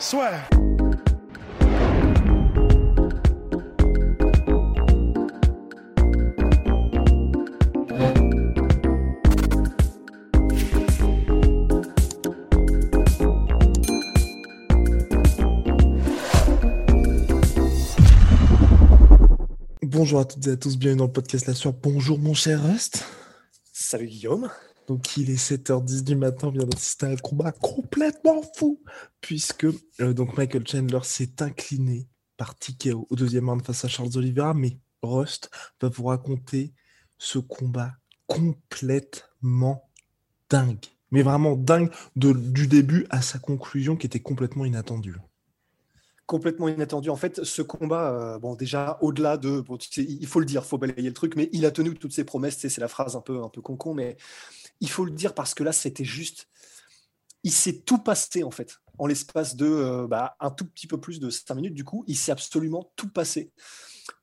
Soit. Bonjour à toutes et à tous, bienvenue dans le podcast La Sueur. Bonjour mon cher Rust. Salut Guillaume. Donc il est 7h10 du matin, on vient d'assister à un combat complètement fou, puisque euh, Michael Chandler s'est incliné par TKO au deuxième round face à Charles Oliveira, mais Rust va vous raconter ce combat complètement dingue. Mais vraiment dingue de- du début à sa conclusion qui était complètement inattendue. Complètement inattendu. En fait, ce combat, euh, bon, déjà, au-delà de. il faut le dire, faut balayer le truc, mais il a tenu toutes ses promesses. C'est la phrase un peu, un peu con-con, mais il faut le dire parce que là, c'était juste. Il s'est tout passé, en fait. En l'espace de euh, bah, un tout petit peu plus de 5 minutes, du coup, il s'est absolument tout passé.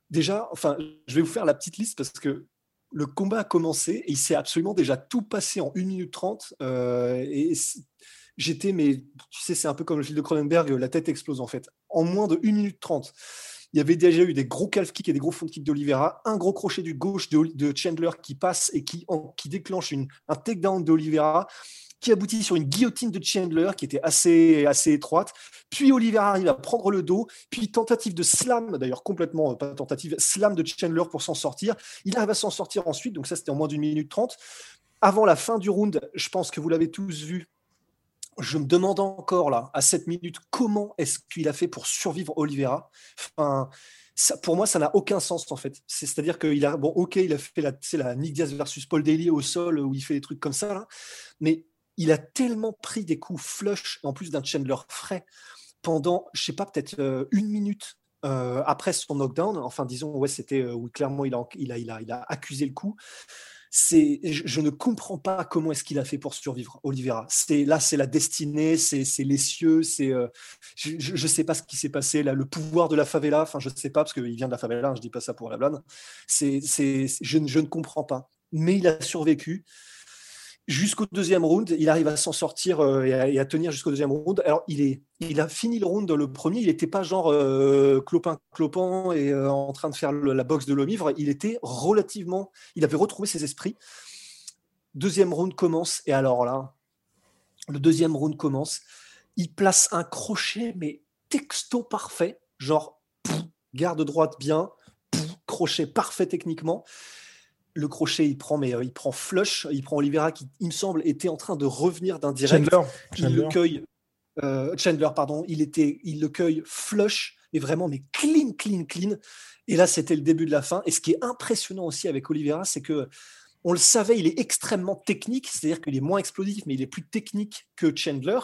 Déjà, enfin, je vais vous faire la petite liste parce que le combat a commencé et il s'est absolument déjà tout passé en 1 minute 30. euh, et j'étais, mais tu sais, c'est un peu comme le fil de Cronenberg, la tête explose en fait. En moins de 1 minute 30, il y avait déjà eu des gros calf kicks et des gros front kicks d'Olivera, un gros crochet du gauche de, Chandler qui passe et qui, en- qui déclenche un takedown d'Olivera qui aboutit sur une guillotine de Chandler qui était assez, assez étroite. Puis Oliveira arrive à prendre le dos, puis tentative de slam, d'ailleurs complètement euh, pas tentative, slam de Chandler pour s'en sortir. Il arrive à s'en sortir ensuite, donc ça c'était en moins d'une minute trente. Avant la fin du round, je pense que vous l'avez tous vu, je me demande encore là, à 7 minutes, comment est-ce qu'il a fait pour survivre Oliveira? Enfin, Pour moi, ça n'a aucun sens en fait. C'est- C'est-à-dire qu'il a, bon, ok, il a fait la, la Nick Diaz versus Paul Daly au sol où il fait des trucs comme ça, là, mais il a tellement pris des coups flush, en plus d'un Chandler frais, pendant, je sais pas, peut-être euh, une minute euh, après son knockdown. Enfin, disons, ouais, c'était euh, où clairement il a, il, a, il, a, il a accusé le coup. C'est, je, ne comprends pas comment est-ce qu'il a fait pour survivre, Oliveira. C'est là, c'est la destinée, c'est, les cieux, c'est, euh, je ne sais pas ce qui s'est passé là, le pouvoir de la favela. Enfin, je ne sais pas parce qu'il vient de la favela. hein, je dis pas ça pour la blague. C'est, je ne comprends pas. Mais il a survécu jusqu'au deuxième round. Il arrive à s'en sortir euh, et, à, tenir jusqu'au deuxième round. Alors, il, est, il a fini le round le premier. Il n'était pas genre euh, clopin clopin et euh, en train de faire la boxe de l'homme ivre. Il était relativement. Il avait retrouvé ses esprits. Deuxième round commence. Et alors là, le deuxième round commence. Il place un crochet, mais texto parfait. Genre, garde droite bien, crochet parfait techniquement le crochet, il prend, mais euh, il prend flush, il prend Oliveira qui, il me semble, était en train de revenir d'un direct. Chandler, Il le cueille, euh, Chandler, pardon, il était, il le cueille flush et vraiment, mais clean, clean, clean. Et là, c'était le début de la fin. Et ce qui est impressionnant aussi avec Oliveira, c'est que on le savait, il est extrêmement technique, c'est-à-dire qu'il est moins explosif, mais il est plus technique que Chandler.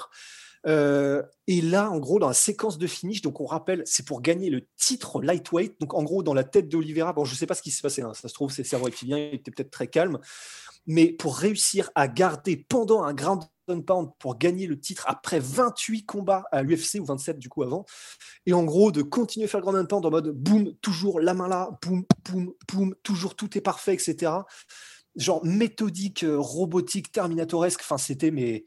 Euh, et là, en gros, dans la séquence de finish, donc on rappelle, c'est pour gagner le titre lightweight. Donc en gros, dans la tête d'Oliveira, bon, je sais pas ce qui s'est passé, hein, ça se trouve, ses cerveaux reptiliens il était peut-être très calme, mais pour réussir à garder pendant un ground and pound pour gagner le titre après 28 combats à l'UFC ou 27 du coup avant, et en gros de continuer à faire le ground and pound en mode boum, toujours la main là, boum, boum, boum, toujours tout est parfait, etc. Genre méthodique, euh, robotique, terminatoresque. Enfin, c'était mais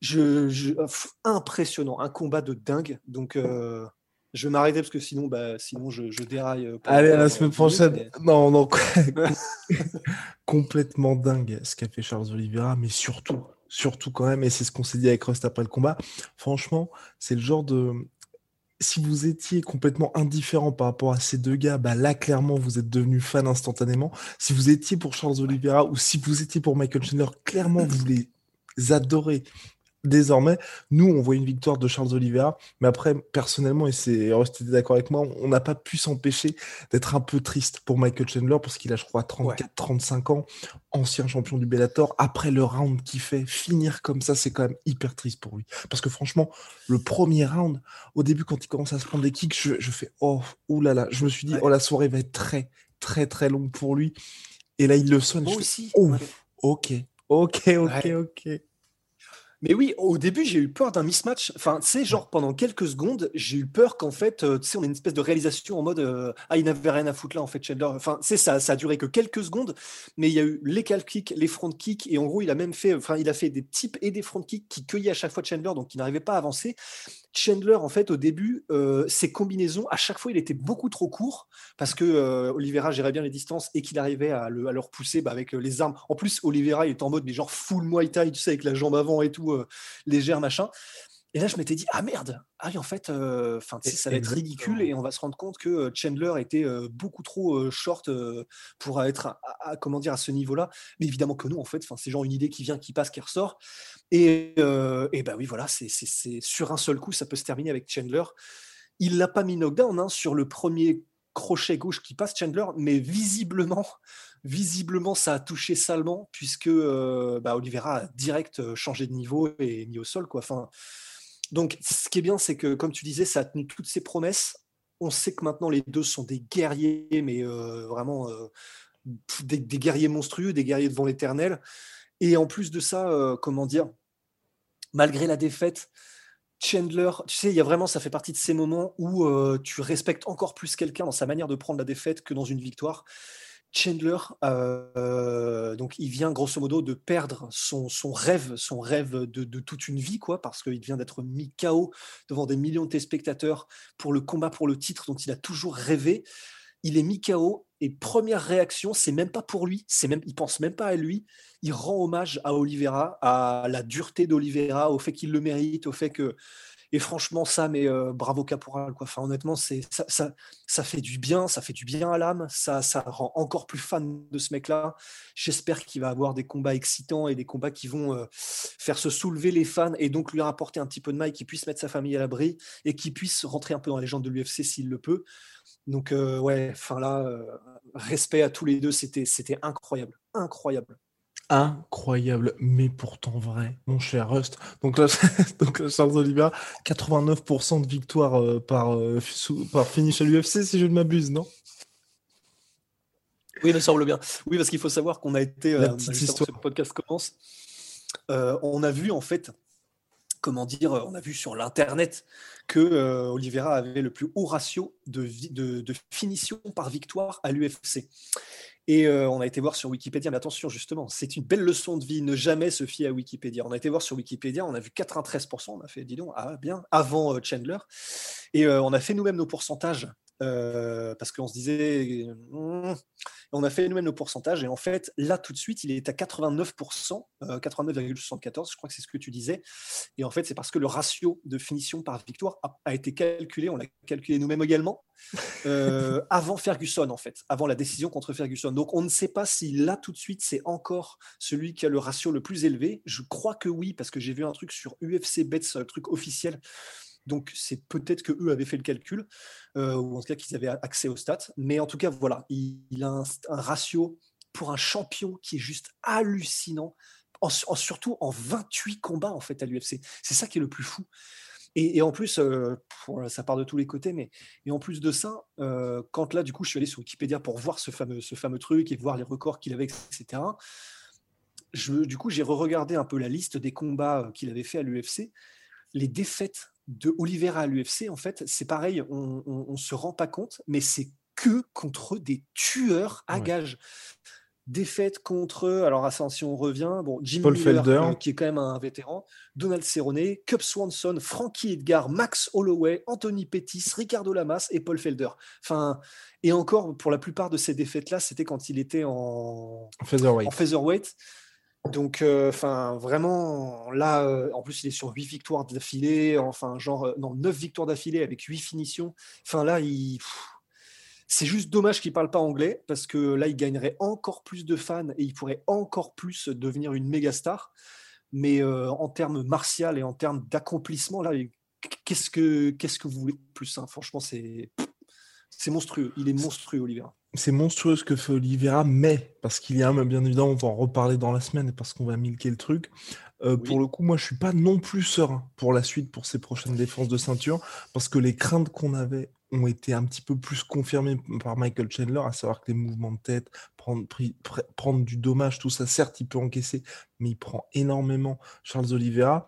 je, je- pff, impressionnant, un combat de dingue. Donc euh, je vais m'arrêter parce que sinon, bah, sinon je, je déraille. euh, Allez, à la semaine 10 minutes, prochaine. mais- Non, non, complètement dingue ce qu'a fait Charles Oliveira, mais surtout, surtout quand même, et c'est ce qu'on s'est dit avec Rust après le combat. Franchement, c'est le genre de. Si vous étiez complètement indifférent par rapport à ces deux gars, bah là, clairement, vous êtes devenu fan instantanément. Si vous étiez pour Charles Oliveira ou si vous étiez pour Michael Chandler, clairement, vous les adorez. Désormais, nous, on voit une victoire de Charles Oliveira, mais après, personnellement, et c'est Rust d'accord avec moi, on n'a pas pu s'empêcher d'être un peu triste pour Michael Chandler, parce qu'il a, je crois, 34-35 ans, ancien champion du Bellator. Après le round qu'il fait, finir comme ça, c'est quand même hyper triste pour lui. Parce que franchement, le premier round, au début, quand il commence à se prendre des kicks, je, fais oh, oulala, je me suis dit, oh, la soirée va être très, très, très longue pour lui. Et là, il le sonne. Moi aussi. oh, ok, ok, ok, ok. Mais oui, au début, j'ai eu peur d'un mismatch. Enfin, tu sais, genre pendant quelques secondes, j'ai eu peur qu'en fait, euh, tu sais, on ait une espèce de réalisation en mode euh, Ah, il n'avait rien à foutre là, en fait, Chandler. Enfin, tu sais, ça, ça a duré que quelques secondes, mais il y a eu les calf kicks, les front kicks, et en gros, il a même fait, enfin, il a fait des types et des front kicks qui cueillaient à chaque fois Chandler, donc il n'arrivait pas à avancer. Chandler, en fait, au début, euh, ses combinaisons, à chaque fois, il était beaucoup trop court parce que euh, Oliveira gérait bien les distances et qu'il arrivait à le, à le repousser bah, avec les armes. En plus, Oliveira, il est en mode, mais genre full Muay Thai, tu sais, avec la jambe avant et tout, légère, machin. Et là, je m'étais dit, ah merde, ah oui, en fait, euh, ça va être ridicule et on va se rendre compte que Chandler était beaucoup trop short pour être à, comment dire, à ce niveau-là. Mais évidemment que non, en fait, c'est genre une idée qui vient, qui passe, qui ressort. Et, et bah oui, voilà, c'est sur un seul coup, ça peut se terminer avec Chandler. Il l'a pas mis knockdown hein, sur le premier crochet gauche qui passe Chandler, mais visiblement, visiblement, ça a touché salement puisque bah, Oliveira a direct changé de niveau et mis au sol, quoi. Donc, ce qui est bien, c'est que, comme tu disais, ça a tenu toutes ses promesses. On sait que maintenant, les deux sont des guerriers, mais euh, vraiment euh, des, guerriers monstrueux, des guerriers devant l'éternel. Et en plus de ça, euh, comment dire, malgré la défaite, Chandler, tu sais, il y a vraiment, ça fait partie de ces moments où tu respectes encore plus quelqu'un dans sa manière de prendre la défaite que dans une victoire. Chandler, donc il vient grosso modo de perdre son, rêve, son rêve de, toute une vie, quoi, parce qu'il vient d'être mis KO devant des millions de téléspectateurs pour le combat pour le titre dont il a toujours rêvé. Il est mis KO et première réaction, c'est même pas pour lui, c'est même, il pense même pas à lui. Il rend hommage à Oliveira, à la dureté d'Oliveira, au fait qu'il le mérite, au fait que et franchement, ça, mais euh, bravo Caporal. Quoi. Enfin, honnêtement, ça, ça, fait du bien, ça fait du bien à l'âme, ça, rend encore plus fan de ce mec-là. J'espère qu'il va avoir des combats excitants et des combats qui vont euh, faire se soulever les fans et donc lui rapporter un petit peu de maille, qu'il puisse mettre sa famille à l'abri et qu'il puisse rentrer un peu dans les légende de l'UFC s'il le peut. Donc, euh, ouais, enfin là, respect à tous les deux, c'était, c'était incroyable, incroyable incroyable, mais pourtant vrai, mon cher Rust. Donc là, donc Charles Oliveira, 89% de victoire euh, par, euh, par finish à l'UFC, si je ne m'abuse, non? Oui, il me semble bien. Oui, parce qu'il faut savoir qu'on a été, euh, histoire. ce podcast commence, on a vu en fait, comment dire, on a vu sur l'internet que Oliveira avait le plus haut ratio de, finition par victoire à l'UFC. Et euh, on a été voir sur Wikipédia, mais attention, justement, c'est une belle leçon de vie, ne jamais se fier à Wikipédia. On a été voir sur Wikipédia, on a vu 93%, on a fait, dis donc, ah bien, avant euh, Chandler. Et euh, on a fait nous-mêmes nos pourcentages euh, parce qu'on se disait, hmm, on a fait nous-mêmes nos pourcentages, et en fait, là, tout de suite, il est à 89%, 89,74, je crois que c'est ce que tu disais, et en fait, c'est parce que le ratio de finition par victoire a, été calculé, on l'a calculé nous-mêmes également, euh, avant Ferguson, en fait, avant la décision contre Ferguson. Donc, on ne sait pas si là, tout de suite, c'est encore celui qui a le ratio le plus élevé. Je crois que oui, parce que j'ai vu un truc sur UFC Bets, un truc officiel, donc c'est peut-être que eux avaient fait le calcul, euh, ou en tout cas qu'ils avaient accès aux stats. Mais en tout cas, voilà, il, a un, ratio pour un champion qui est juste hallucinant, surtout en 28 combats en fait à l'UFC. C'est ça qui est le plus fou. Et, en plus, euh, ça part de tous les côtés, mais en plus de ça, euh, quand là, du coup, je suis allé sur Wikipédia pour voir ce fameux, truc et voir les records qu'il avait, etc. Du coup, j'ai re-regardé un peu la liste des combats qu'il avait fait à l'UFC. Les défaites de Oliveira à l'UFC, en fait, c'est pareil, on ne se rend pas compte, mais c'est que contre des tueurs à gages. Défaite contre, alors Ascension on revient, bon, Jimmy Paul Miller, euh, qui est quand même un vétéran, Donald Cerrone, Cup Swanson, Frankie Edgar, Max Holloway, Anthony Pettis, Ricardo Lamas et Paul Felder. Enfin, et encore, pour la plupart de ces défaites-là, c'était quand il était en, en featherweight. En featherweight. Donc, euh, enfin, vraiment, là, euh, en plus, il est sur 8 victoires d'affilée, enfin, genre, euh, non, 9 victoires d'affilée avec 8 finitions. Enfin, là, il. C'est juste dommage qu'il ne parle pas anglais, parce que là, il gagnerait encore plus de fans et il pourrait encore plus devenir une méga star. Mais en termes martial et en termes d'accomplissement, là, qu'est-ce que, qu'est-ce que vous voulez de plus hein? Franchement, c'est, c'est monstrueux. Il est monstrueux, Oliveira. C'est monstrueux ce que fait Oliveira, mais parce qu'il y a, bien évidemment, on va en reparler dans la semaine parce qu'on va milquer le truc. Pour le coup, moi, je suis pas non plus serein pour la suite, pour ses prochaines défenses de ceinture, parce que les craintes qu'on avait ont été un petit peu plus confirmées par Michael Chandler, à savoir que les mouvements de tête, prendre, prendre du dommage, tout ça, certes, il peut encaisser, mais il prend énormément Charles Oliveira.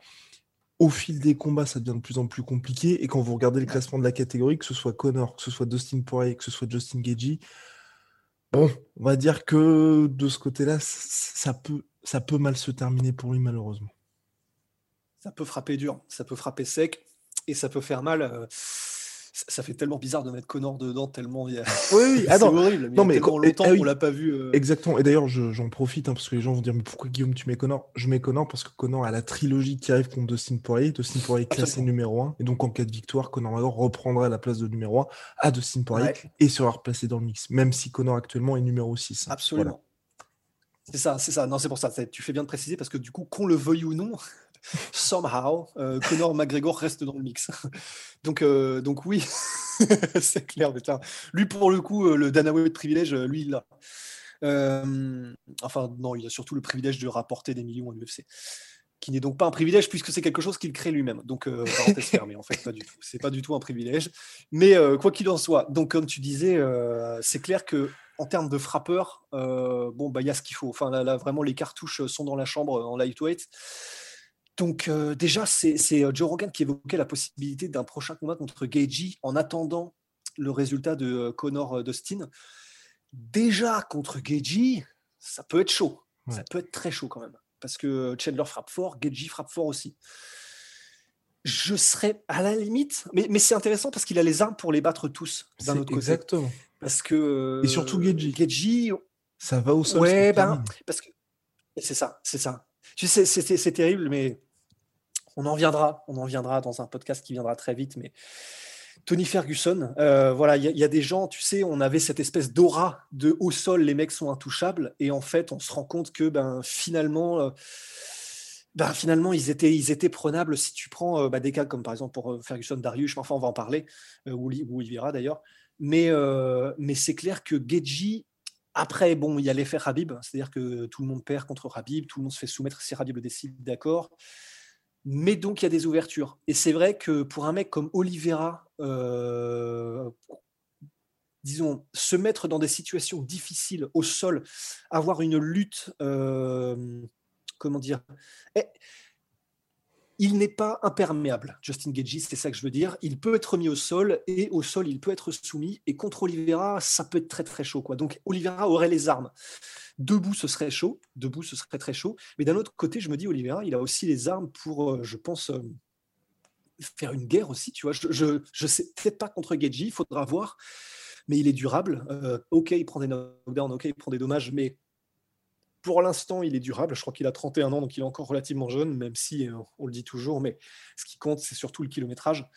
Au fil des combats, ça devient de plus en plus compliqué. Et quand vous regardez le classement de la catégorie, que ce soit Connor, que ce soit Dustin Poirier, que ce soit Justin Gagey, bon, on va dire que de ce côté-là, ça peut, ça peut mal se terminer pour lui, malheureusement. Ça peut frapper dur, ça peut frapper sec, et ça peut faire mal. Euh, ça fait tellement bizarre de mettre Connor dedans, tellement il y a... Oui, oui, c'est horrible. Mais non, mais quand, longtemps eh, l'a pas vu. Euh. Exactement. Et d'ailleurs, j'en profite hein, parce que les gens vont dire mais pourquoi Guillaume tu mets Connor? Je mets Connor parce que Connor a la trilogie qui arrive contre Dustin Poirier. Dustin Poirier classé numéro 1 et donc en cas de victoire, Connor McGregor reprendra la place de numéro 1 à Dustin Poirier et sera replacé dans le mix, même si Connor actuellement est numéro 6. Hein. Absolument. C'est ça, c'est ça. Non, c'est pour ça. Tu fais bien de préciser parce que du coup, qu'on le veuille ou non, somehow, euh, McGregor reste dans le mix. donc, euh, donc oui, c'est clair. Lui, pour le coup, euh, le Danaway de privilège, lui, il l'a. enfin, non, il a surtout le privilège de rapporter des millions à l'UFC. Qui n'est donc pas un privilège puisque c'est quelque chose qu'il crée lui-même. Donc, parenthèse fermée, en fait, pas du tout. C'est pas du tout un privilège. Mais quoi qu'il en soit, donc, comme tu disais, c'est clair que en termes de frappeur, bon, bah, il y a ce qu'il faut. Enfin, là, vraiment, les cartouches sont dans la chambre en lightweight. Donc euh, déjà, c'est euh, Joe Rogan qui évoquait la possibilité d'un prochain combat contre Gagey en attendant le résultat de euh, Connor Dustin. Déjà contre Gagey, ça peut être chaud. Ça peut être très chaud quand même. Parce que Chandler frappe fort, Gagey frappe fort aussi. Je serais à la limite, mais, mais c'est intéressant parce qu'il a les armes pour les battre tous d'un autre côté. Exactement. Parce que et surtout Gagey. Gagey, ça va au sol. Ouais, ben, parce que c'est ça, c'est ça. Tu sais, c'est terrible, mais on en viendra, on en viendra dans un podcast qui viendra très vite, mais Tony Ferguson, euh, voilà, il y, a des gens, tu sais, on avait cette espèce d'aura de au sol, les mecs sont intouchables, et en fait, on se rend compte que ben finalement, euh, ben, finalement, ils étaient, ils étaient prenables. Si tu prends euh, bah, des cas comme par exemple pour Ferguson, Darius, enfin, on va en parler, ou, ou verra d'ailleurs, mais, mais c'est clair que Geji, après, bon, il y a l'effet Habib, c'est-à-dire que tout le monde perd contre Habib, tout le monde se fait soumettre si Habib le décide, d'accord. Mais donc, il y a des ouvertures. Et c'est vrai que pour un mec comme Oliveira, euh, disons, se mettre dans des situations difficiles au sol, avoir une lutte, euh, comment dire, eh, il n'est pas imperméable, Justin Gagey, c'est ça que je veux dire. Il peut être mis au sol et au sol, il peut être soumis. Et contre Oliveira, ça peut être très très chaud. Quoi. Donc Oliveira aurait les armes. Debout, ce serait chaud. Debout, ce serait très chaud. Mais d'un autre côté, je me dis, Oliveira, il a aussi les armes pour, euh, je pense, euh, faire une guerre aussi. Tu vois, je, je, sais peut-être pas contre Gagey, il faudra voir. Mais il est durable. Euh, ok, il prend des ok, il prend des dommages, mais pour l'instant, il est durable. Je crois qu'il a 31 ans, donc il est encore relativement jeune, même si on le dit toujours. Mais ce qui compte, c'est surtout le kilométrage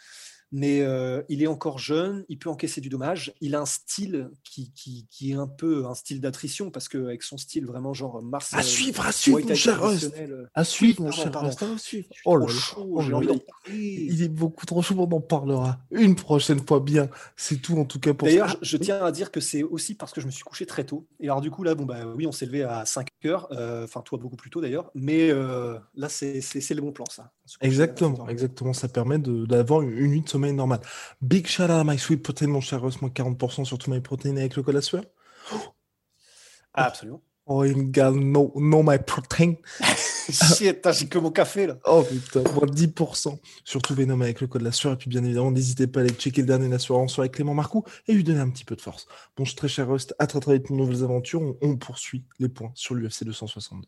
mais euh, il est encore jeune, il peut encaisser du dommage. Il a un style qui, qui, qui est un peu un style d'attrition parce qu'avec son style vraiment genre Mars. À suivre, à suivre, mon cher euh, À suivre, mon cher Oh là là, il est beaucoup trop chaud, on en parlera une prochaine fois bien. C'est tout en tout cas pour D'ailleurs, je, tiens à dire que c'est aussi parce que je me suis couché très tôt. Et alors du coup, là, bon, bah oui, on s'est levé à 5 heures, euh, enfin toi beaucoup plus tôt d'ailleurs, mais là, c'est le bon plan ça. Exactement, exactement. Ça permet d'avoir une nuit de sommeil normale. Big shout out à My Sweet Protein, mon cher Ross, moins 40% sur tout My Protein avec le code à sueur. Ah, absolument. Oh, une gars, no, no My Protein. Shit, j'ai que mon café là. Oh putain, moins 10% sur tout Venom avec le code la sueur. Et puis bien évidemment, n'hésitez pas à aller checker le dernier la sueur en soirée avec Clément Marcoux et lui donner un petit peu de force. Bon, je très cher Rust, à très très vite pour de nouvelles aventures. On, on poursuit les points sur l'UFC 262.